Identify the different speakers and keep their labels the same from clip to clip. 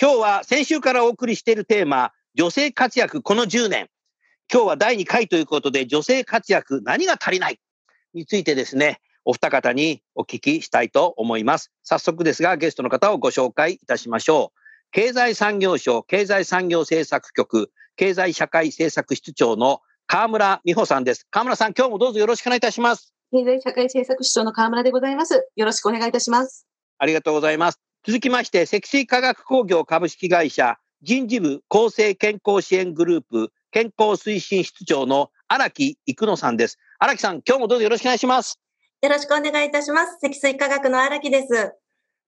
Speaker 1: 今日は先週からお送りしているテーマ女性活躍この10年今日は第2回ということで女性活躍何が足りないについてですねお二方にお聞きしたいと思います早速ですがゲストの方をご紹介いたしましょう経済産業省経済産業政策局経済社会政策室長の川村美穂さんです川村さん今日もどうぞよろしくお願いいたします
Speaker 2: 経済社会政策室長の河村でございます。よろしくお願いいたします。
Speaker 1: ありがとうございます。続きまして、積水化学工業株式会社人事部厚生健康支援グループ健康推進室長の荒木育野さんです。荒木さん、今日もどうぞよろしくお願いします。
Speaker 3: よろしくお願いいたします。積水化学の荒木です。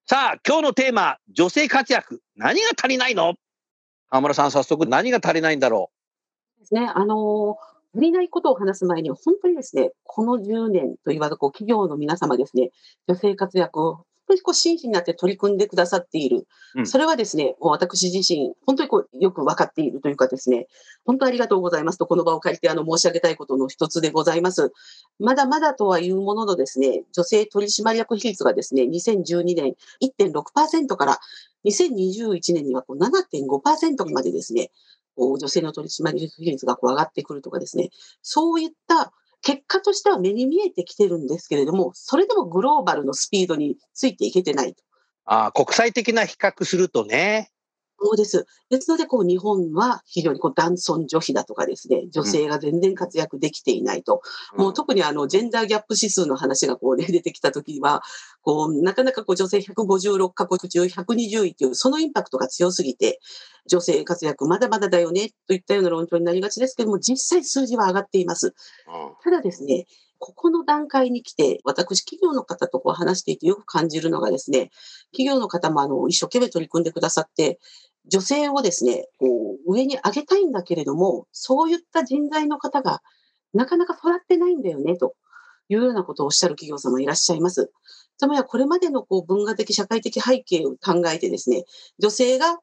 Speaker 1: さあ、今日のテーマ、女性活躍。何が足りないの？河村さん、早速何が足りないんだろ
Speaker 2: ですね、あのー足りないことを話す前に、本当にですね、この10年と言わず、こう企業の皆様ですね、女性活躍を本当にこう真摯になって取り組んでくださっている。
Speaker 1: うん
Speaker 2: それはですね、もう私自身、本当にこうよく分かっているというかですね、本当ありがとうございますと、この場を借りてあの申し上げたいことの一つでございます。まだまだとはいうもののですね、女性取締役比率がですね、2012年1.6%から2021年にはこう7.5%までですね、こう女性の取締役比率がこう上がってくるとかですね、そういった結果としては目に見えてきてるんですけれども、それでもグローバルのスピードについていけてないと。
Speaker 1: ああ国際的な比較するとね。
Speaker 2: そうです。ですので、こう、日本は非常にこう男尊女卑だとかですね、女性が全然活躍できていないと。もう特にあの、ジェンダーギャップ指数の話がこうね、出てきたときは、こう、なかなかこう、女性156カ国中120位という、そのインパクトが強すぎて、女性活躍まだまだだよね、といったような論調になりがちですけども、実際数字は上がっています。
Speaker 1: うん
Speaker 2: ただですね、ここの段階に来て、私、企業の方とこう話していてよく感じるのがですね、企業の方もあの一生懸命取り組んでくださって、女性をですね、こう上に上げたいんだけれども、そういった人材の方がなかなか育ってないんだよね、というようなことをおっしゃる企業様いらっしゃいます。つまりはこれまでのこう文化的、社会的背景を考えてですね、女性が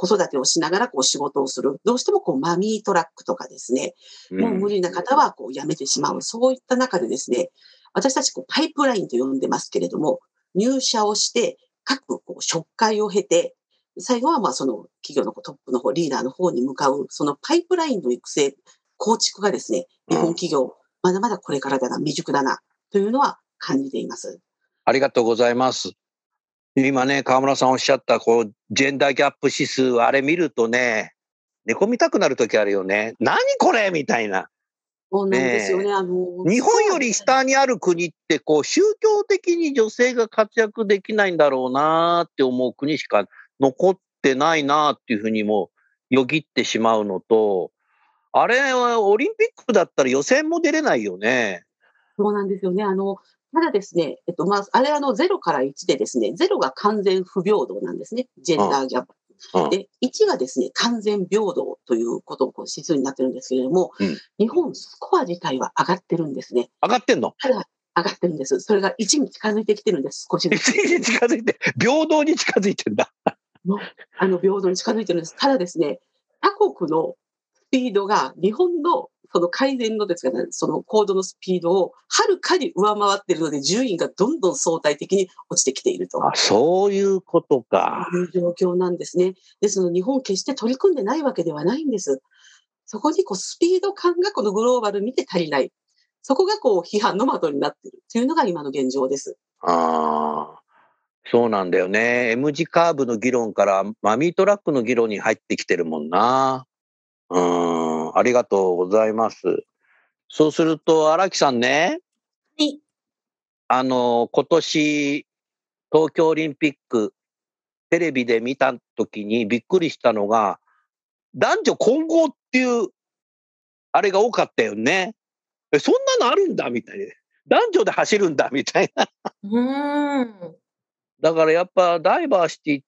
Speaker 2: 子育てをしながらこう仕事をする。どうしてもこうマミートラックとかですね、もう無理な方はこう辞めてしまう。そういった中でですね、私たちこうパイプラインと呼んでますけれども、入社をして、各こう職会を経て、最後はまあその企業のこうトップの方、リーダーの方に向かう、そのパイプラインの育成、構築がですね、日本企業、まだまだこれからだな、未熟だな、というのは感じています。
Speaker 1: ありがとうございます。今ね、河村さんおっしゃった、こう、ジェンダーギャップ指数、あれ見るとね、寝込みたくなるときあるよね。何これみたいな。
Speaker 2: そうなんですよね。あの
Speaker 1: 日本より下にある国って、こう、宗教的に女性が活躍できないんだろうなって思う国しか残ってないなっていうふうにもよぎってしまうのと、あれはオリンピックだったら予選も出れないよね。
Speaker 2: そうなんですよね。あの、ただですね、えっと、まあ、あれあの、0から1でですね、0が完全不平等なんですね。ジェンダーギャップ。
Speaker 1: うん
Speaker 2: で、1がですね、完全平等ということをこう指数になってるんですけれども、
Speaker 1: うん
Speaker 2: 日本スコア自体は上がってるんですね。
Speaker 1: 上がってんの？
Speaker 2: ただ、上がってるんです。それが1に近づいてきてるんです、少しずつ。
Speaker 1: ?1 に近づいて、平等に近づいてんだ。
Speaker 2: あの、平等に近づいてるんです。ただですね、他国のスピードが日本のその改善のですかね、その高度のスピードをはるかに上回っているので、順位がどんどん相対的に落ちてきていると。
Speaker 1: あ、そういうことか。
Speaker 2: いう状況なんですね。ですので、日本決して取り組んでないわけではないんです。そこにこうスピード感がこのグローバル見て足りない。そこがこう批判の的になっているというのが今の現状です。
Speaker 1: ああ、そうなんだよね。M 字カーブの議論からマミートラックの議論に入ってきてるもんな。うん、ありがとうございます。そうすると、荒木さんね。
Speaker 3: はい。
Speaker 1: あの、今年、東京オリンピック、テレビで見た時にびっくりしたのが、男女混合っていう、あれが多かったよね。え、そんなのあるんだみたいな。男女で走るんだみたいな。
Speaker 3: うーん。
Speaker 1: だからやっぱダイバーシティ、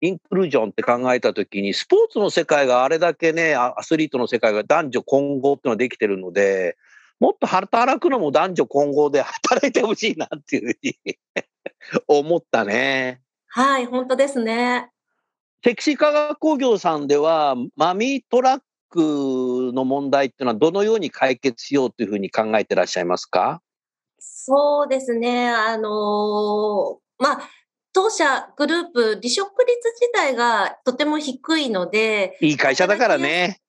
Speaker 1: インクルージョンって考えたときに、スポーツの世界があれだけね、アアスリートの世界が男女混合っていうのができてるので、もっと働くのも男女混合で働いてほしいなっていうふうに 思ったね。
Speaker 3: はい、本当ですね。
Speaker 1: セクシー化学工業さんでは、マミートラックの問題っていうのはどのように解決しようというふうに考えてらっしゃいますか？
Speaker 3: そうですね。あのーまあ、当社グループ、離職率自体がとても低いので、
Speaker 1: いい会社だからね。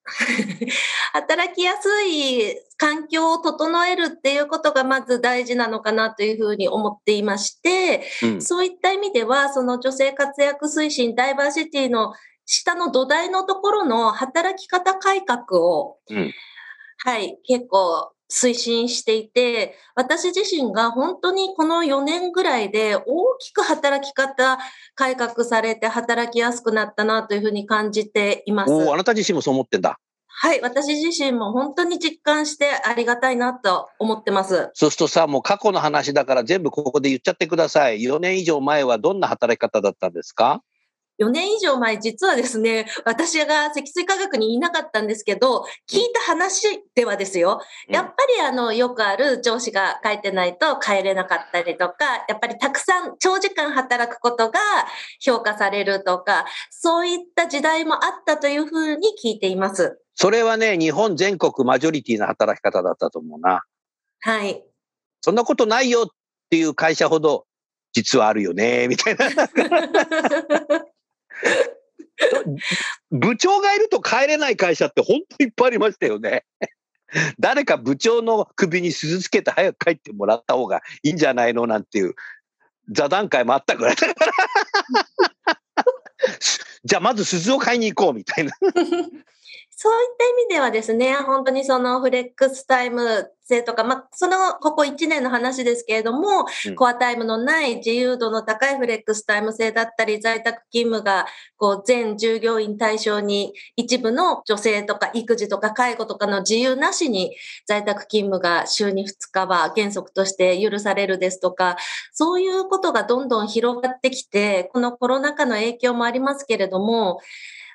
Speaker 3: 働きやすい 環境を整えるっていうことがまず大事なのかなというふうに思っていまして、
Speaker 1: うん
Speaker 3: そういった意味では、その女性活躍推進、ダイバーシティの下の土台のところの働き方改革を、
Speaker 1: うん
Speaker 3: はい、結構推進していて、私自身が本当にこの4年ぐらいで大きく働き方改革されて働きやすくなったなというふうに感じています。
Speaker 1: おお、あなた自身もそう思ってんだ。
Speaker 3: はい、私自身も本当に実感してありがたいなと思ってます。
Speaker 1: そうするとさ、もう過去の話だから全部ここで言っちゃってください。4年以上前はどんな働き方だったんですか？
Speaker 3: 4年以上前、実はですね、私が積水化学にいなかったんですけど、聞いた話ではですよ、
Speaker 1: うん
Speaker 3: やっぱりあの、よくある上司が書いてないと帰れなかったりとか、やっぱりたくさん長時間働くことが評価されるとか、そういった時代もあったというふうに聞いています。
Speaker 1: それはね、日本全国マジョリティな働き方だったと思うな。
Speaker 3: はい。
Speaker 1: そんなことないよっていう会社ほど、実はあるよね、みたいな。部長がいると帰れない会社って本当にいっぱいありましたよね。誰か部長の首に鈴つけて早く帰ってもらった方がいいんじゃないのなんていう座談会もあったぐらいだから。じゃあまず鈴を買いに行こうみたいな。
Speaker 3: そういった意味ではですね、本当にそのフレックスタイム制とか、まあ、その、ここ1年の話ですけれども、
Speaker 1: うん。
Speaker 3: コアタイムのない自由度の高いフレックスタイム制だったり、在宅勤務が、こう、全従業員対象に、一部の女性とか育児とか介護とかの自由なしに、在宅勤務が週に2日は原則として許されるですとか、そういうことがどんどん広がってきて、このコロナ禍の影響もありますけれども、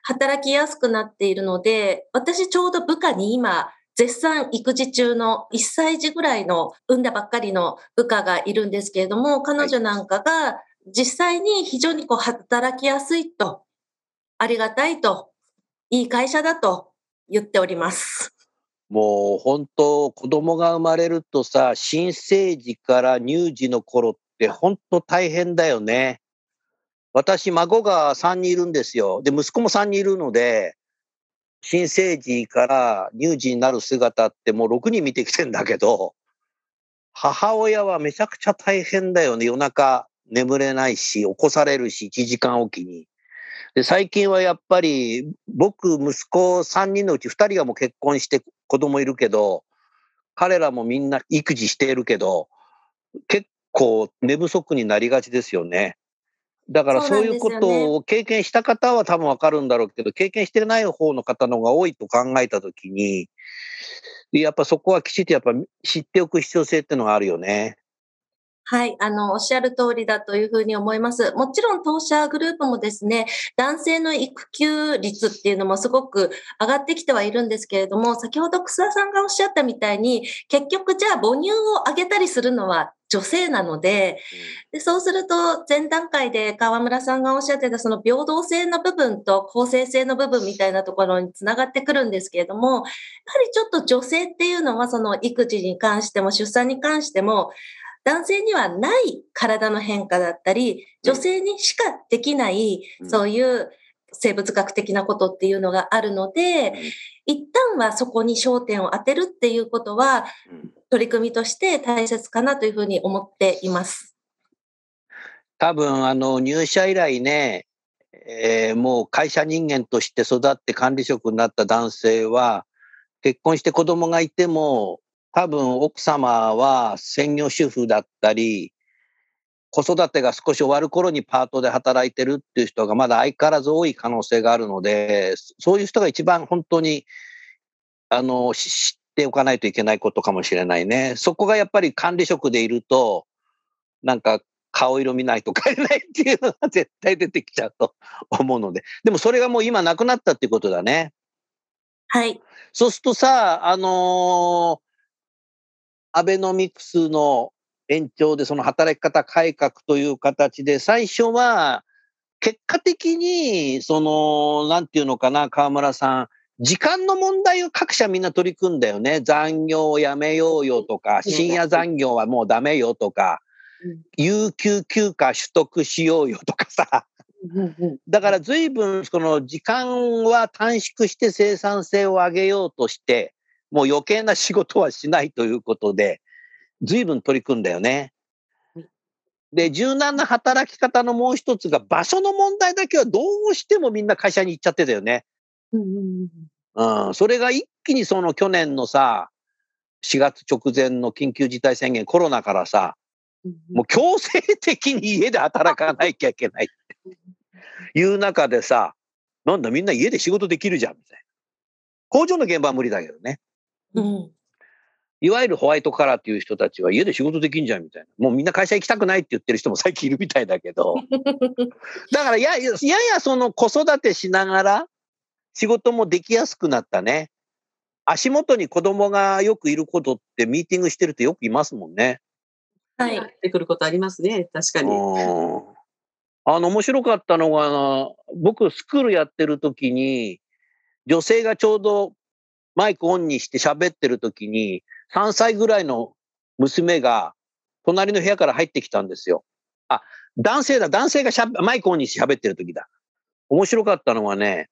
Speaker 3: 働きやすくなっているので、私ちょうど部下に今、絶賛育児中の1歳児ぐらいの産んだばっかりの部下がいるんですけれども、彼女なんかが実際に非常にこう働きやすいと、ありがたいと、いい会社だと言っております。
Speaker 1: もう本当子供が生まれるとさ、新生児から乳児の頃って本当大変だよね。私、孫が3人いるんですよ。で、息子も3人いるので、新生児から乳児になる姿ってもう6人見てきてんだけど、母親はめちゃくちゃ大変だよね。夜中眠れないし、起こされるし、1時間おきに。で、最近はやっぱり、僕、息子3人のうち2人がもう結婚して子供いるけど、彼らもみんな育児しているけど、結構寝不足になりがちですよね。だから
Speaker 3: そ
Speaker 1: そうういうことを経験した方は多分わかるんだろうけど、経験してない方の方の方が多いと考えたときに、やっぱそこはきちっとやっぱ知っておく必要性っていうのがあるよね。
Speaker 3: はい、あの、おっしゃる通りだというふうに思います。もちろん当社グループもですね、男性の育休率っていうのもすごく上がってきてはいるんですけれども、先ほど草田さんがおっしゃったみたいに、結局じゃあ母乳をあげたりするのは女性なので、でそうすると前段階で河村さんがおっしゃってたその平等性の部分と公正性の部分みたいなところにつながってくるんですけれども、やはりちょっと女性っていうのはその育児に関しても出産に関しても、男性にはない体の変化だったり、女性にしかできない、
Speaker 1: うん。
Speaker 3: そういう生物学的なことっていうのがあるので、
Speaker 1: うん。
Speaker 3: 一旦はそこに焦点を当てるっていうことは、
Speaker 1: うん。
Speaker 3: 取り組みとして大切かなというふうに思っています。
Speaker 1: 多分あの入社以来ね、えーもう会社人間として育って管理職になった男性は結婚して子供がいても多分奥様は専業主婦だったり、子育てが少し終わる頃にパートで働いてるっていう人がまだ相変わらず多い可能性があるので、そういう人が一番本当に、あの、知っておかないといけないことかもしれないね。そこがやっぱり管理職でいると、なんか顔色見ないと帰れないっていうのが絶対出てきちゃうと 思うので。でもそれがもう今なくなったってことだね。
Speaker 3: はい。
Speaker 1: そうするとさ、あのーアベノミクスの延長でその働き方改革という形で、最初は結果的に、その、なんていうのかな、河村さん、時間の問題を各社みんな取り組んだよね。残業をやめようよとか、深夜残業はもうダメよとか、有給休暇取得しようよとかさ。だから随分その時間は短縮して生産性を上げようとして、もう余計な仕事はしないということで、随分取り組んだよね。で、柔軟な働き方のもう一つが場所の問題だけはどうしてもみんな会社に行っちゃってたよね。うん、それが一気にその去年のさ、4月直前の緊急事態宣言、コロナからさ、もう強制的に家で働かなきゃいけないっていう中でさ、なんだみんな家で仕事できるじゃんみたいな。工場の現場は無理だけどね。
Speaker 3: うん。
Speaker 1: いわゆるホワイトカラーっていう人たちは家で仕事できんじゃんみたいな。もうみんな会社行きたくないって言ってる人も最近いるみたいだけど。だからややややその子育てしながら仕事もできやすくなったね。足元に子供がよくいることってミーティングしてるとよくいますもんね。
Speaker 3: はい。
Speaker 2: ってくることありますね。確かに。
Speaker 1: うんあの、面白かったのが、僕、スクールやってる時に、女性がちょうどマイクオンにして喋ってる時に、3歳ぐらいの娘が隣の部屋から入ってきたんですよ。あ、男性だ、男性がしゃべマイクオンにして喋ってる時だ。面白かったのはね、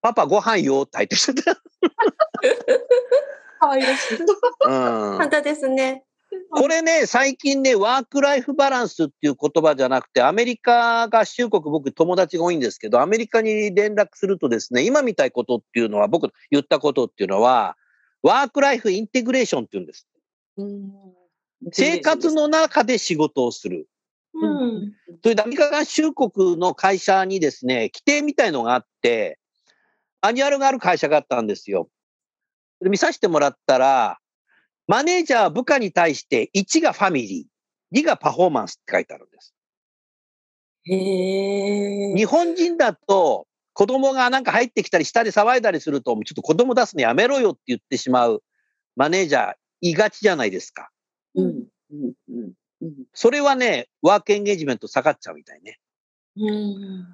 Speaker 1: パパご飯よって入ってきてた。
Speaker 2: 可愛らしい。
Speaker 1: うん
Speaker 3: またですね。
Speaker 1: これね、最近ね、ワークライフバランスっていう言葉じゃなくて、アメリカ合衆国、僕友達が多いんですけど、アメリカに連絡するとですね、今みたいことっていうのは、僕言ったことっていうのは、ワークライフインテグレーションって言うんです。生活の中で仕事をする。
Speaker 3: うん。
Speaker 1: それでアメリカ合衆国の会社にですね、規定みたいのがあって、マニュアルがある会社があったんですよ。で見させてもらったら、マネージャーは部下に対して1がファミリー、2がパフォーマンスって書いてあるんです。
Speaker 3: へえ。
Speaker 1: 日本人だと子供がなんか入ってきたり下で騒いだりすると、ちょっと子供出すのやめろよって言ってしまうマネージャーいがちじゃないですか。
Speaker 2: うん。うん。うん。うん。
Speaker 1: それはね、ワークエンゲージメント下がっちゃうみたいね。
Speaker 3: うん。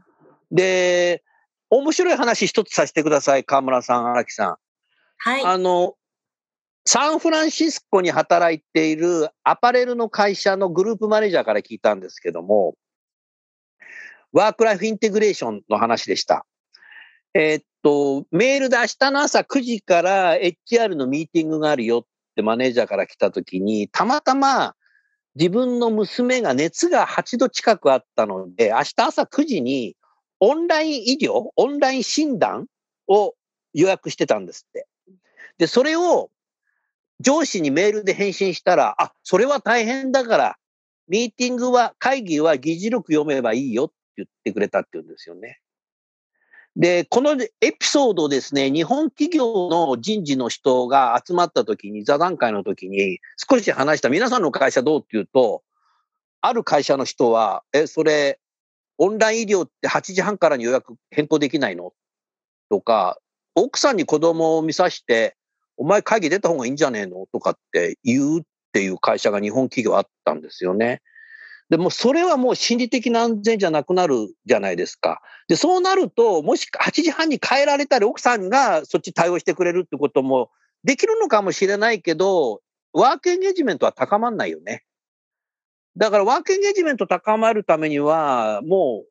Speaker 1: で、面白い話一つさせてください、河村さん、荒木さん。
Speaker 3: はい。
Speaker 1: あの、サンフランシスコに働いているアパレルの会社のグループマネージャーから聞いたんですけども、ワークライフインテグレーションの話でした。えーっと、メールで明日の朝9時から HR のミーティングがあるよってマネージャーから来た時に、たまたま自分の娘が熱が8度近くあったので、明日朝9時にオンライン医療、オンライン診断を予約してたんですって。で、それを上司にメールで返信したら、あ、それは大変だから、ミーティングは、会議は議事録読めばいいよって言ってくれたって言うんですよね。で、このエピソードですね、日本企業の人事の人が集まった時に、座談会の時に少し話した、皆さんの会社どうっていうと、ある会社の人は、え、それ、オンライン医療って8時半からに予約変更できないの？とか、奥さんに子供を見さして、お前会議出た方がいいんじゃねえの？とかって言うっていう会社が日本企業あったんですよね。でもそれはもう心理的な安全じゃなくなるじゃないですか。で、そうなると、もし8時半に帰られたり、奥さんがそっち対応してくれるってこともできるのかもしれないけど、ワークエンゲージメントは高まんないよね。だからワークエンゲージメント高まるためには、もう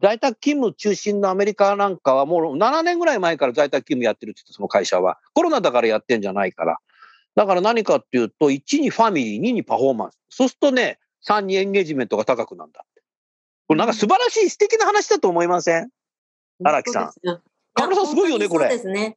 Speaker 1: 在宅勤務中心のアメリカなんかはもう7年ぐらい前から在宅勤務やってるって言ってその会社は。コロナだからやってんじゃないから。だから何かっていうと、1にファミリー、2にパフォーマンス。そうするとね、3にエンゲージメントが高くなるんだって。これなんか素晴らしい素敵な話だと思いません？荒木さん
Speaker 2: そうですね
Speaker 1: 河村さんすごいよね、これ。
Speaker 3: そうですね。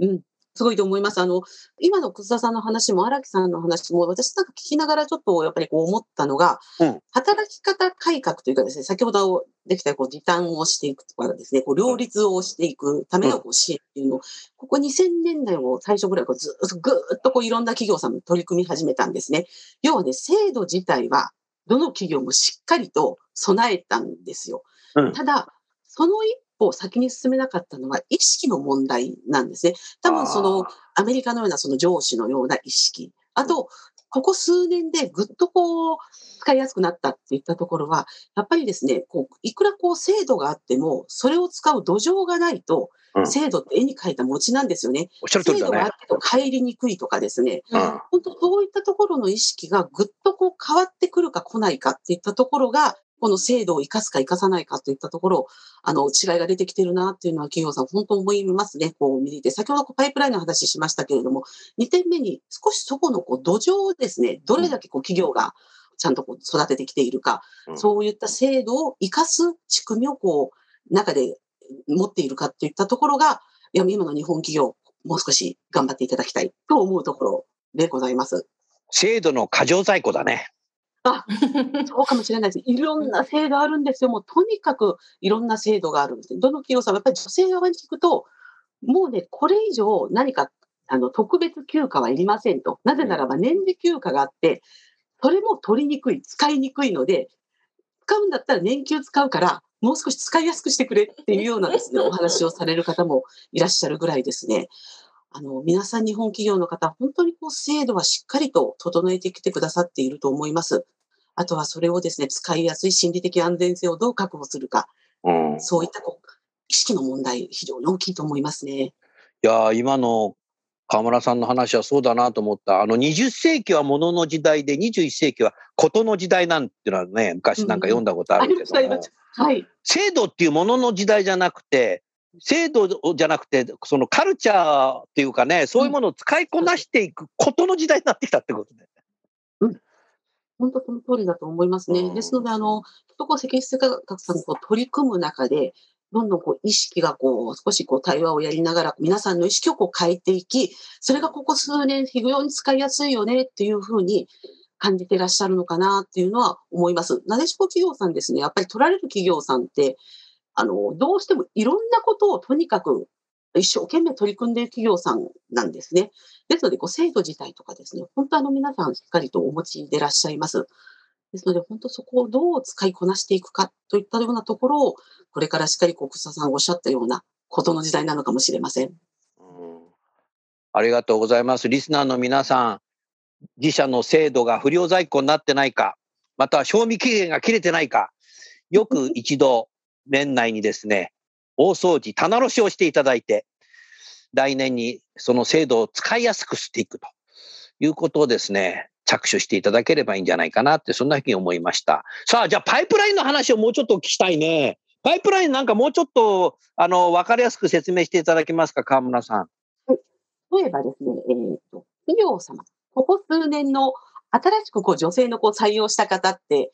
Speaker 2: うん。すごいと思います。あの、今の楠田さんの話も荒木さんの話も、私なんか聞きながらちょっとやっぱりこう思ったのが、
Speaker 1: うん
Speaker 2: 働き方改革というかですね、先ほどできたこう時短をしていくとかですね、こう両立をしていくためのこう支援っていうのを、ここ2000年代を最初ぐらいこうずっとぐーっとこういろんな企業さんも取り組み始めたんですね。要はね、制度自体はどの企業もしっかりと備えたんですよ。
Speaker 1: うん
Speaker 2: ただ、その一歩先に進めなかったのは意識の問題なんですね。多分そのアメリカのようなその上司のような意識。あと、ここ数年でぐっとこう、使いやすくなったっていったところは、やっぱりですね、こう、いくらこう制度があっても、それを使う土壌がないと
Speaker 1: う、ん
Speaker 2: 制度って絵に描いた餅なんですよね。
Speaker 1: おっしゃる通りだね
Speaker 2: 制度があっ。ても帰りにくいとかですね。
Speaker 1: うん
Speaker 2: 本当そういったところの意識がぐっとこう変わってくるか来ないかっていったところが、この制度を生かすか生かさないかといったところ、あの、違いが出てきてるなっていうのは企業さん本当思いますね。こう見ていて。先ほどこうパイプラインの話しましたけれども、2点目に少しそこのこう土壌をですね、どれだけこう企業がちゃんとこう育ててきているか、
Speaker 1: うん
Speaker 2: そういった制度を生かす仕組みをこう、中で持っているかといったところが、いや、今の日本企業、もう少し頑張っていただきたいと思うところでございます。
Speaker 1: 制度の過剰在庫だね。
Speaker 2: あそうかもしれないです。いろんな制度あるんですよ。もうとにかくいろんな制度があるんですね。どの企業さんもやっぱり女性側に聞くと、もうね、これ以上何かあの特別休暇はいりませんと。なぜならば年次休暇があって、それも取りにくい、使いにくいので、使うんだったら年休使うから、もう少し使いやすくしてくれっていうようなですね、お話をされる方もいらっしゃるぐらいですね。あの、皆さん日本企業の方、本当にこう制度はしっかりと整えてきてくださっていると思います。あとはそれをですね、使いやすい心理的安全性をどう確保するか、
Speaker 1: うん。
Speaker 2: そういったこう意識の問題、非常に大きいと思いますね。
Speaker 1: いやー今の河村さんの話はそうだなと思った。あの20世紀は物の時代で21世紀はことの時代なんていうのはね、昔なんか読んだことあるけども
Speaker 2: ありまし、た、はい。
Speaker 1: 制度っていうものの時代じゃなくて、制度じゃなくて、そのカルチャーっていうかね、そういうものを使いこなしていくことの時代になってきたってことで。
Speaker 2: 本当その通りだと思いますね。
Speaker 1: うん
Speaker 2: ですので、あの、とこう、石質科学さんがこう取り組む中で、どんどんこう意識がこう、少しこう対話をやりながら、皆さんの意識をこう変えていき、それがここ数年非常に使いやすいよねっていうふうに感じてらっしゃるのかなっていうのは思います。なでしこ企業さんですね、やっぱり取られる企業さんって、あの、どうしてもいろんなことをとにかく一生懸命取り組んでいる企業さんなんですね。ですので、こう制度自体とかですね、本当あの皆さんしっかりとお持ちでいらっしゃいます。ですので、本当そこをどう使いこなしていくかといったようなところを、これからしっかりこう、草さんおっしゃったようなことの時代なのかもしれません。
Speaker 1: うんありがとうございます。リスナーの皆さん、自社の制度が不良在庫になってないか、または賞味期限が切れてないか、よく一度、年内にですね、大掃除、棚卸しをしていただいて、来年にその制度を使いやすくしていくということをですね、着手していただければいいんじゃないかなって、そんなふうに思いました。さあ、じゃあパイプラインの話をもうちょっとお聞きしたいね。パイプラインなんかもうちょっと、あの、わかりやすく説明していただけますか、河村さん。
Speaker 2: 例えばですね、えーと、企業様、ここ数年の新しくこう女性のこう採用した方って、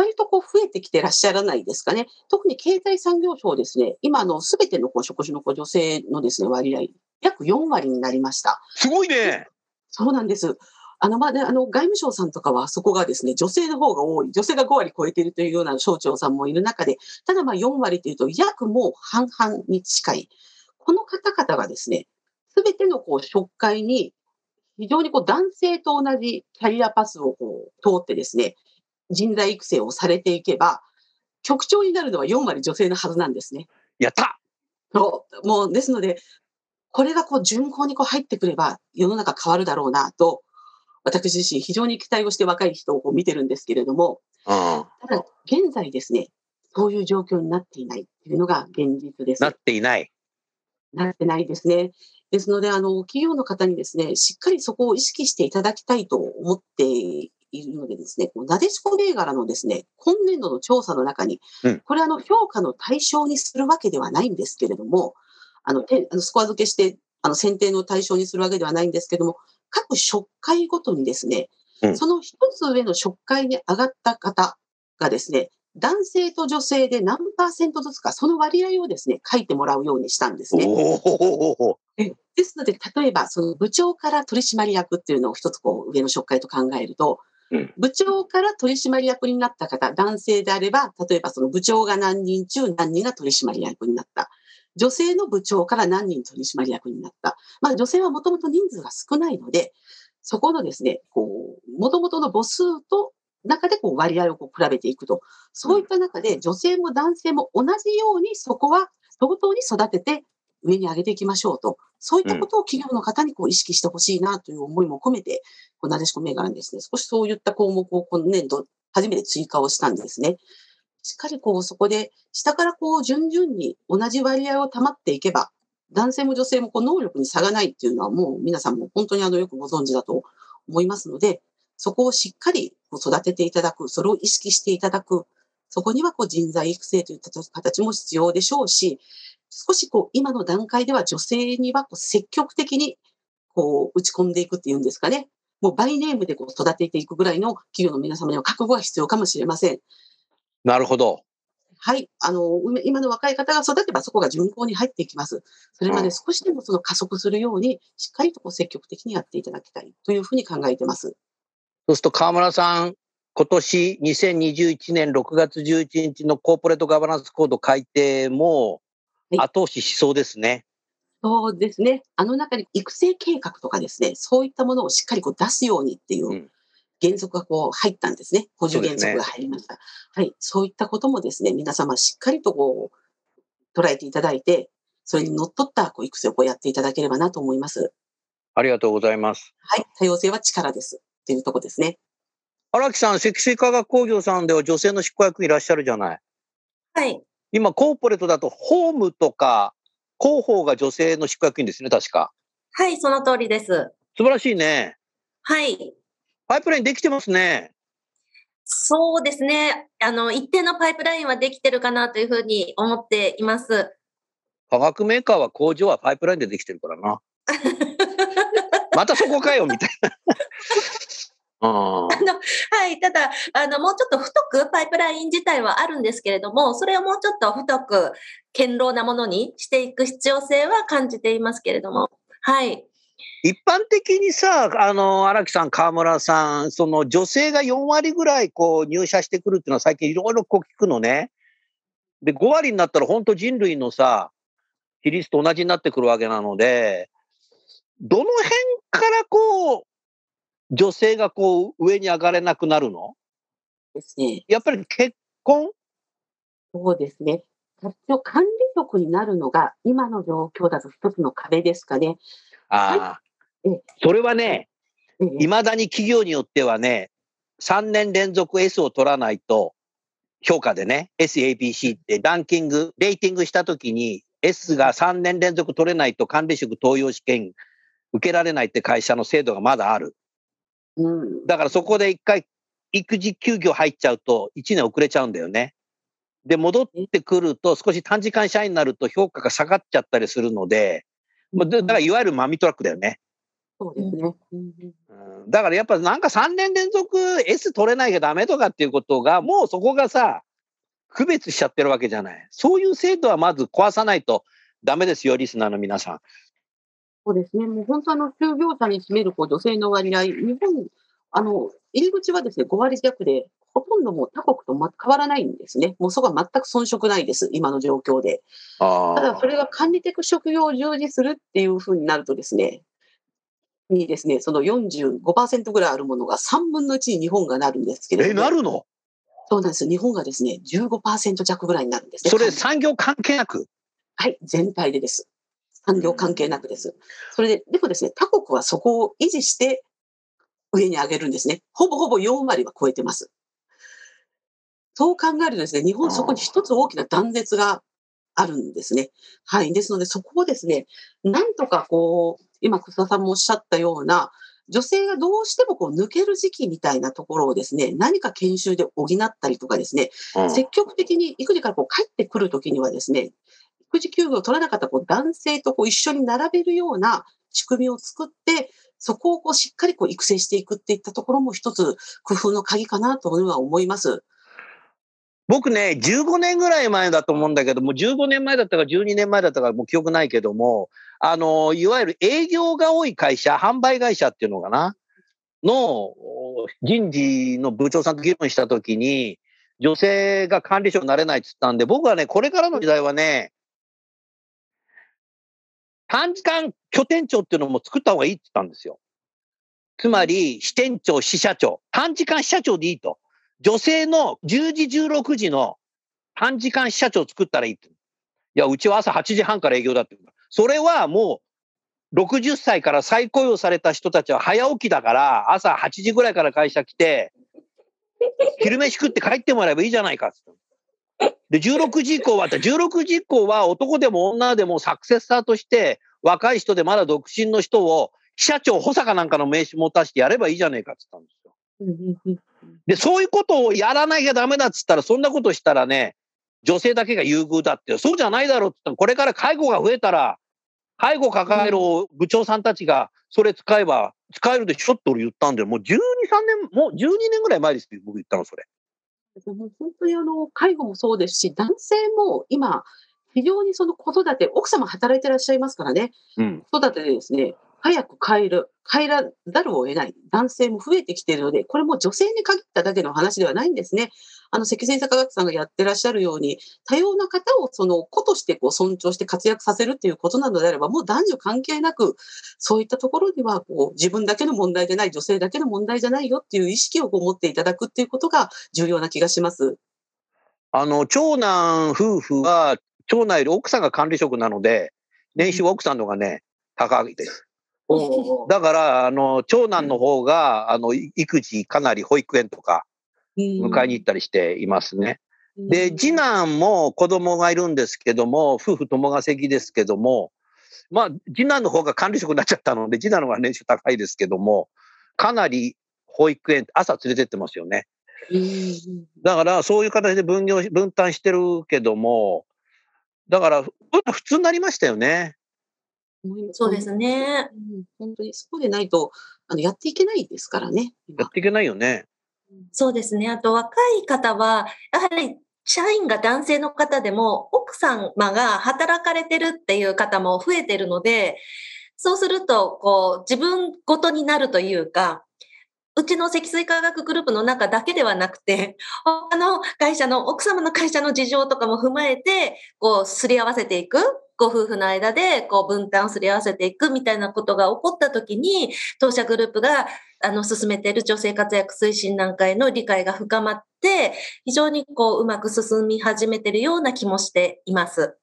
Speaker 2: 割とこう増えてきてらっしゃらないですかね。特に経済産業省ですね、今あの、すべてのこう職種のこう女性のですね、割合、約4割になりました。
Speaker 1: すごいね。
Speaker 2: そうなんです。あの、まあね、あの、外務省さんとかはそこがですね、女性の方が多い、女性が5割超えているというような省庁さんもいる中で、ただまあ4割というと約もう半々に近い。この方々がですね、すべてのこう職会に非常にこう男性と同じキャリアパスをこう通ってですね、人材育成をされていけば、局長になるのは4割女性のはずなんですね。
Speaker 1: やった
Speaker 2: そうもうですので、これがこう順行にこう入ってくれば世の中変わるだろうなと、私自身非常に期待をして若い人をこう見てるんですけれども、
Speaker 1: うん。
Speaker 2: ただ現在ですね、そういう状況になっていないっていうのが現実です。
Speaker 1: なっていない。
Speaker 2: なってないですね。ですので、あの、企業の方にですね、しっかりそこを意識していただきたいと思っているのでですね、なでしこ銘柄のですね、今年度の調査の中に、
Speaker 1: うん。
Speaker 2: これあの、評価の対象にするわけではないんですけれども、あの、てあのスコア付けして、あの、選定の対象にするわけではないんですけども、各職会ごとにですね、
Speaker 1: うん。
Speaker 2: その一つ上の職会に上がった方がですね、男性と女性で何パーセントずつか、その割合をですね、書いてもらうようにしたんですね。でですので、例えば、その部長から取締役っていうのを一つこう上の職会と考えると、
Speaker 1: うん
Speaker 2: 部長から取締役になった方、男性であれば、例えばその部長が何人中何人が取締役になった。女性の部長から何人取締役になった。まあ女性はもともと人数が少ないので、そこのですね、こう、もともとの母数と中でこう割合をこう比べていくと。そういった中で女性も男性も同じようにそこは同等に育てて上に上げていきましょうと。そういったことを企業の方にこう意識してほしいなという思いも込めて、こうなでしこ銘柄にですね、少しそういった項目を今年度初めて追加をしたんですね。しっかりこうそこで下からこう順々に同じ割合を保っていけば、男性も女性もこう能力に差がないっていうのはもう皆さんも本当にあのよくご存知だと思いますので、そこをしっかり育てていただく、それを意識していただく、そこにはこう人材育成といった形も必要でしょうし、少しこう今の段階では女性にはこう積極的にこう打ち込んでいくっていうんですかね。もうバイネームでこう育てていくぐらいの企業の皆様には覚悟が必要かもしれません。
Speaker 1: なるほど。
Speaker 2: はい。あの、今の若い方が育てばそこが順行に入っていきます。それま
Speaker 1: うん
Speaker 2: で少しでもその加速するように、しっかりとこう積極的にやっていただきたいというふうに考えてます。
Speaker 1: そうすると河村さん、今年2021年6月11日のコーポレートガバナンスコード改定も
Speaker 2: はい
Speaker 1: 後押ししそうですね。
Speaker 2: そうですね。あの中に育成計画とかですね、そういったものをしっかりこう出すようにっていううん原則がこう入ったんですね。補助原則が入りました。はい。そういったこともですね、皆様しっかりとこう捉えていただいて、それにのっとったこう育成をこうやっていただければなと思います。
Speaker 1: ありがとうございます。
Speaker 2: はい。多様性は力です。っていうところですね。
Speaker 1: 荒木さん、積水化学工業さんでは女性の執行役員いらっしゃるじゃない。
Speaker 3: はい。
Speaker 1: 今、コーポレートだと、ホームとか、広報が女性の執行役員ですね、確か。
Speaker 3: はい、その通りです。
Speaker 1: 素晴らしいね。
Speaker 3: はい。
Speaker 1: パイプラインできてますね。
Speaker 3: そうですね。あの、一定のパイプラインはできてるかなというふうに思っています。
Speaker 1: 化学メーカーは工場はパイプラインでできてるからな。またそこかよ、みたいな。うん
Speaker 3: はい。ただ、あの、もうちょっと太くパイプライン自体はあるんですけれども、それをもうちょっと太く、堅牢なものにしていく必要性は感じていますけれども。はい。
Speaker 1: 一般的にさ、あの、荒木さん、河村さん、その女性が4割ぐらいこう入社してくるっていうのは最近いろいろこう聞くのね。で、5割になったら本当人類のさ、比率と同じになってくるわけなので、どの辺からこう、女性がこう上に上がれなくなるの？
Speaker 2: ですね。
Speaker 1: やっぱり結婚？
Speaker 2: そうですね。管理職になるのが今の状況だと一つの壁ですかね。
Speaker 1: ああ
Speaker 2: ええ。
Speaker 1: それはね、
Speaker 2: ええ
Speaker 1: いまだに企業によってはね、3年連続 S を取らないと、評価でね、SABC ってランキング、レーティングしたときに、S が3年連続取れないと管理職登用試験受けられないって会社の制度がまだある。
Speaker 2: うん。
Speaker 1: だからそこで一回育児休業入っちゃうと1年遅れちゃうんだよね。で、戻ってくると少し短時間社員になると評価が下がっちゃったりするので、まあだだからいわゆるマミトラックだよね。
Speaker 2: そうですね。うん
Speaker 1: うんだからやっぱなんか3年連続 S 取れないがダメとかっていうことが、もうそこがさ、区別しちゃってるわけじゃない。そういう制度はまず壊さないとダメですよ、リスナーの皆さん。
Speaker 2: そうですね。もう本当あの、就業者に占めるこう女性の割合、日本、あの、入り口はですね、5割弱で、ほとんどもう他国と、ま、変わらないんですね。もうそこは全く遜色ないです、今の状況で。
Speaker 1: あ
Speaker 2: ただ、それが管理的職業を従事するっていうふうになるとですね、にですね、その45%ぐらいあるものが3分の1に日本がなるんですけれ
Speaker 1: え、
Speaker 2: ども。
Speaker 1: なるの？
Speaker 2: そうなんです。日本がですね、15%弱ぐらいになるんですね。
Speaker 1: それ産業関係なく？
Speaker 2: はい、全体でです。産業関係なくです。それで、でもですね、他国はそこを維持して上に上げるんですね。ほぼほぼ4割は超えてます。そう考えるとですね、日本そこに一つ大きな断絶があるんですね。はい。ですので、そこをですね、なんとかこう、今、草田さんもおっしゃったような、女性がどうしてもこう抜ける時期みたいなところをですね、何か研修で補ったりとかですね、
Speaker 1: うん
Speaker 2: 積極的に育児からこう帰ってくるときにはですね、育児休業を取らなかったこう男性とこう一緒に並べるような仕組みを作って、そこをこうしっかりこう育成していくっていったところも一つ工夫の鍵かなというのは思います。
Speaker 1: 僕ね、15年ぐらい前だと思うんだけども、15年前だったか12年前だったかもう記憶ないけども、あの、いわゆる営業が多い会社、販売会社っていうのかな？の人事の部長さんと議論したときに、女性が管理職になれないって言ったんで、僕はね、これからの時代はね、短時間拠点長っていうのも作った方がいいって言ったんですよ。つまり、支店長、支社長、短時間支社長でいいと。女性の10時、16時の短時間支社長を作ったらいいって。いや、うちは朝8時半から営業だって。それはもう、60歳から再雇用された人たちは早起きだから、朝8時ぐらいから会社来て、昼飯食って帰ってもらえばいいじゃないかって。で、16時以降は、16時以降は男でも女でもサクセスターとして、若い人でまだ独身の人を、支社長、補佐かなんかの名刺持たしてやればいいじゃねえかっつったんですよ。で、そういうことをやらなきゃダメだっつったら、そんなことしたらね、女性だけが優遇だって、そうじゃないだろうって言ったら、これから介護が増えたら、介護抱える部長さんたちがそれ使えば、使えるでしょって俺言ったんで、もう12、3年、もう12年ぐらい前ですよ、僕言ったの、それ。
Speaker 2: もう本当にあの介護もそうですし、男性も今、非常にその子育て、奥様働いてらっしゃいますからね、
Speaker 1: うん。
Speaker 2: 子育てでですね、早く帰る、帰らざるを得ない男性も増えてきているので、これも女性に限っただけの話ではないんですね。あの、関先生科学さんがやってらっしゃるように、多様な方をその子としてこう尊重して活躍させるっていうことなのであれば、もう男女関係なく、そういったところにはこう自分だけの問題じゃない、女性だけの問題じゃないよっていう意識をこう持っていただくっていうことが重要な気がします。
Speaker 1: あの、長男夫婦は、長男より奥さんが管理職なので、年収は奥さんの方がね、高いです。だから、あの、長男の方が、あの、い育児かなり保育園とか迎えに行ったりしていますね。で、次男も子供がいるんですけども、夫婦共稼ぎですけども、まあ、次男の方が管理職になっちゃったので、次男の方が年収高いですけども、かなり保育園、朝連れてってますよね。
Speaker 2: うん
Speaker 1: だから、そういう形で分業し、分担してるけども、だから、普通になりましたよね。
Speaker 3: そうですね。
Speaker 2: うん本当にそうでないと、あの、やっていけないですからね。今
Speaker 1: やっていけないよね。
Speaker 3: そうですね。あと若い方は、やはり社員が男性の方でも、奥様が働かれてるっていう方も増えてるので、そうすると、こう、自分ごとになるというか、うちの積水化学グループの中だけではなくて、他の会社の、奥様の会社の事情とかも踏まえて、こう、すり合わせていく。ご夫婦の間で、こう、分担すり合わせていくみたいなことが起こったときに、当社グループが、あの、進めている女性活躍推進団会の理解が深まって、非常にこう、うまく進み始めているような気もしています。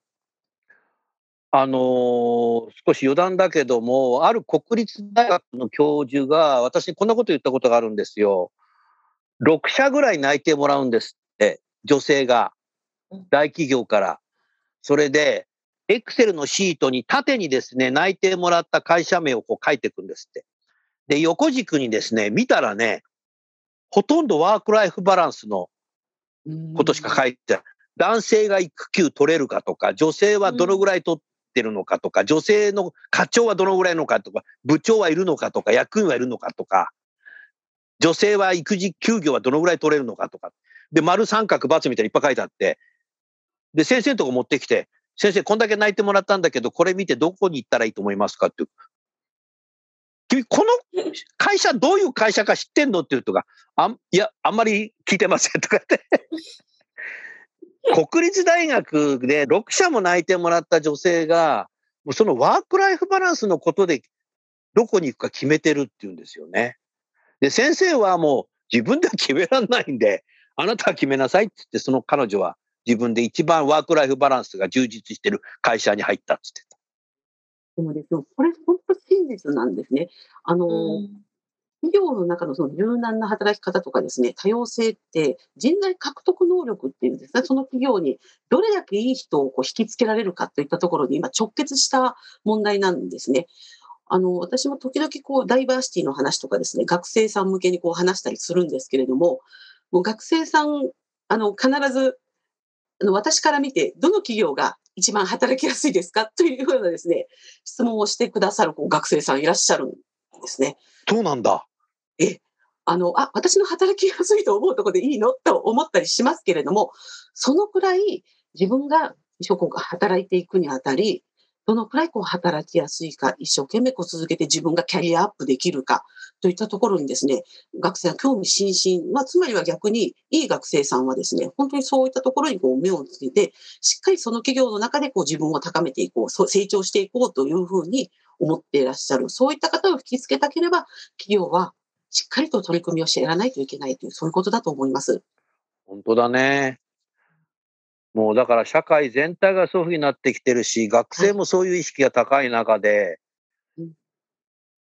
Speaker 1: あのー少し余談だけども、ある国立大学の教授が、私にこんなこと言ったことがあるんですよ。6社ぐらい内定もらうんですって、女性が
Speaker 3: うん、
Speaker 1: 大企業から。それで、エクセルのシートに縦にですね、内定もらった会社名をこう書いていくんですって。で、横軸にですね、見たらね、ほとんどワークライフバランスのことしか書いてない。男性が育休取れるかとか、女性はどのぐらい取ってるのかとか、女性の課長はどのぐらいのかとか、部長はいるのかとか、役員はいるのかとか、女性は育児休業はどのぐらい取れるのかとか。で、丸三角×みたいにいっぱい書いてあって、で、先生のとこ持ってきて、先生こんだけ泣いてもらったんだけど、これ見てどこに行ったらいいと思いますかっていう。君、この会社どういう会社か知ってんのって言うとか、あん、いや、あんまり聞いてませんとかって。国立大学で6社も内定もらった女性が、もうそのワークライフバランスのことでどこに行くか決めてるっていうんですよね。で、先生はもう自分では決められないんで、あなたは決めなさいって言って、その彼女は自分で一番ワークライフバランスが充実してる会社に入ったって言ってた。
Speaker 2: でもですよ、これ本当真実なんですね。あの、企業の中のその柔軟な働き方とかですね、多様性って人材獲得能力っていうんですね、その企業にどれだけいい人をこう引きつけられるかといったところに今直結した問題なんですね。あの、私も時々こうダイバーシティの話とかですね、学生さん向けにこう話したりするんですけれども、もう学生さん、あの、必ず、私から見て、どの企業が一番働きやすいですかというようなですね、質問をしてくださる学生さんいらっしゃるんですね。
Speaker 1: そうなんだ。
Speaker 2: え、あの、あ、私の働きやすいと思うところでいいの？と思ったりしますけれども、そのくらい自分が一生懸命働いていくにあたり、どのくらいこう働きやすいか、一生懸命こう続けて自分がキャリアアップできるか、といったところにですね、学生は興味津々、まあ、つまりは逆に、いい学生さんはですね、本当にそういったところにこう目をつけて、しっかりその企業の中でこう自分を高めていこう、成長していこうというふうに思っていらっしゃる。そういった方を引きつけたければ、企業はしっかりと取り組みをしてやらないといけないという、そういうことだと思います。
Speaker 1: 本当だね。もうだから社会全体がそういうふうになってきてるし、学生もそういう意識が高い中で、
Speaker 2: うん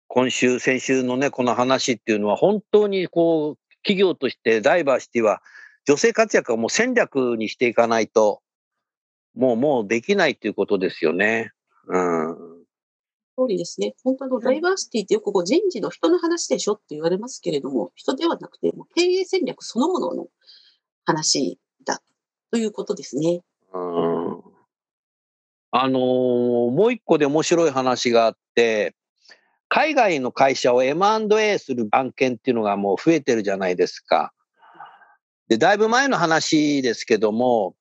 Speaker 1: 今週、先週のね、この話っていうのは本当にこう、企業としてダイバーシティは女性活躍はもう戦略にしていかないと、もうもうできないっていうことですよね。うん。
Speaker 2: 通りですね。本当のダイバーシティってよくこう人事の人の話でしょって言われますけれども、人ではなくて、もう経営戦略そのものの話だということですね。
Speaker 1: うんあのーもう一個で面白い話があって、海外の会社を M&A する案件っていうのがもう増えてるじゃないですか。で、だいぶ前の話ですけども、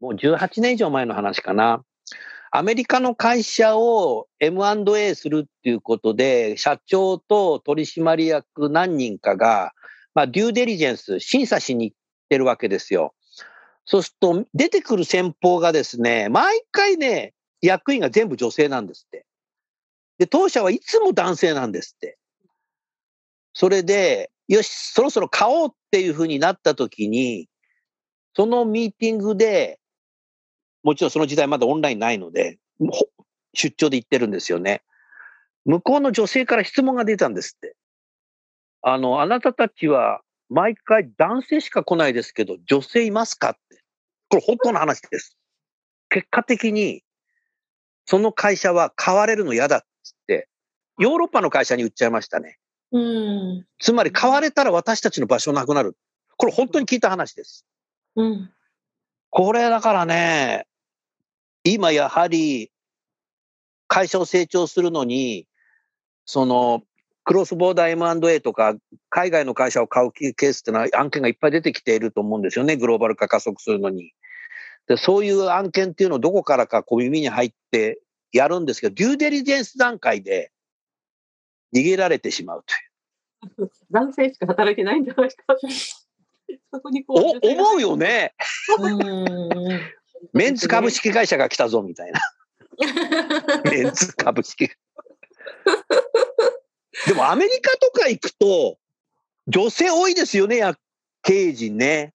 Speaker 1: もう18年以上前の話かな。アメリカの会社を M&A するっていうことで、社長と取締役何人かが、まあ、デューデリジェンス、審査しに行ってるわけですよ。そうすると、出てくる先方がですね、毎回ね、役員が全部女性なんですって。で、当社はいつも男性なんですって。それで、よし、そろそろ買おうっていうふうになった時に、そのミーティングで、もちろんその時代まだオンラインないので、出張で行ってるんですよね。向こうの女性から質問が出たんですって。あの、あなたたちは毎回男性しか来ないですけど、女性いますかって。これ本当の話です。結果的に、その会社は買われるの嫌だっつって、ヨーロッパの会社に売っちゃいましたね。
Speaker 3: うん。
Speaker 1: つまり買われたら私たちの場所なくなる。これ本当に聞いた話です。
Speaker 3: うん。
Speaker 1: これだからね、今やはり会社を成長するのに、そのクロスボーダー M&A とか海外の会社を買うケースってのは案件がいっぱい出てきていると思うんですよね、グローバル化加速するのに。でそういう案件っていうのをどこからかこう耳に入ってやるんですけど、デューデリジェンス段階で逃げられてしまうという。
Speaker 2: 男性しか働いてないんじゃないか。そこにこう
Speaker 1: お思うよね。
Speaker 3: うん。
Speaker 1: メンツ株式会社が来たぞみたいな。メンツ株式。でもアメリカとか行くと、女性多いですよね、や経営陣ね。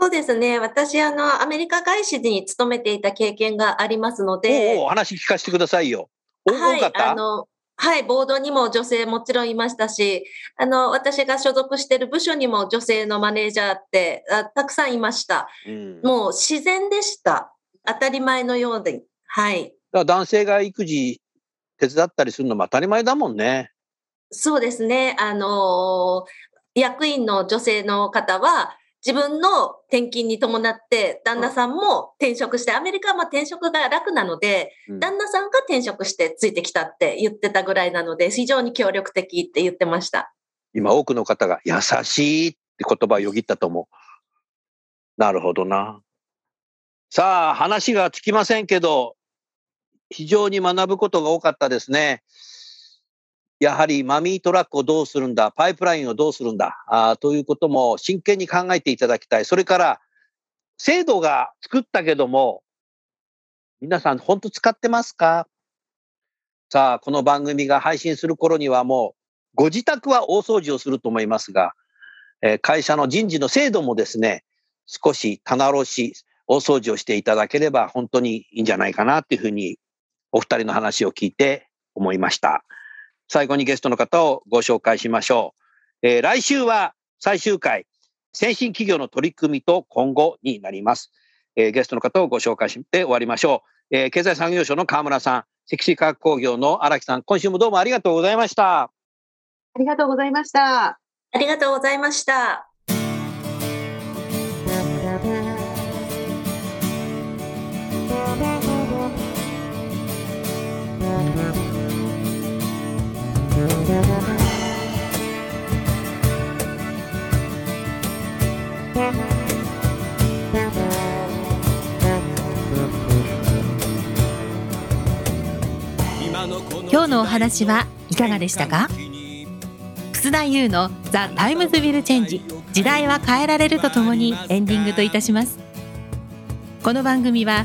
Speaker 3: そうですね。私、あの、アメリカ外資に勤めていた経験がありますので、
Speaker 1: おう話聞かせてくださいよ。お
Speaker 3: はい
Speaker 1: 多かっ、た？
Speaker 3: あの、はい、ボードにも女性もちろんいましたし、あの、私が所属している部署にも女性のマネージャーってあたくさんいました。
Speaker 1: うん、だか
Speaker 3: もう自然でした。当たり前のようで。はい。
Speaker 1: ら男性が育児手伝ったりするのも当たり前だもんね。
Speaker 3: そうですね。あのー役員の女性の方は、自分の転勤に伴って、旦那さんも転職して、アメリカはまあ転職が楽なので、
Speaker 1: うん
Speaker 3: 旦那さんが転職してついてきたって言ってたぐらいなので、非常に協力的って言ってました。
Speaker 1: 今多くの方が優しいって言葉をよぎったと思う。なるほどな。さあ、話がつきませんけど、非常に学ぶことが多かったですね。やはりマミートラックをどうするんだ、パイプラインをどうするんだ、あということも真剣に考えていただきたい。それから、制度が作ったけども、皆さん本当使ってますか？さあ、この番組が配信する頃にはもう、ご自宅は大掃除をすると思いますが、えー会社の人事の制度もですね、少し棚卸し、大掃除をしていただければ本当にいいんじゃないかなっていうふうに、お二人の話を聞いて思いました。最後にゲストの方をご紹介しましょう。えー来週は最終回、先進企業の取り組みと今後になります。えーゲストの方をご紹介して終わりましょう。えー経済産業省の河村さん、積水化学工業の荒木さん、今週もどうもありがとうございました。
Speaker 2: ありがとうございました。
Speaker 3: ありがとうございました。
Speaker 4: 今日のお話はいかがでしたか？楠田祐の The Times Will Change。時代は変えられるとともにエンディングといたします。この番組は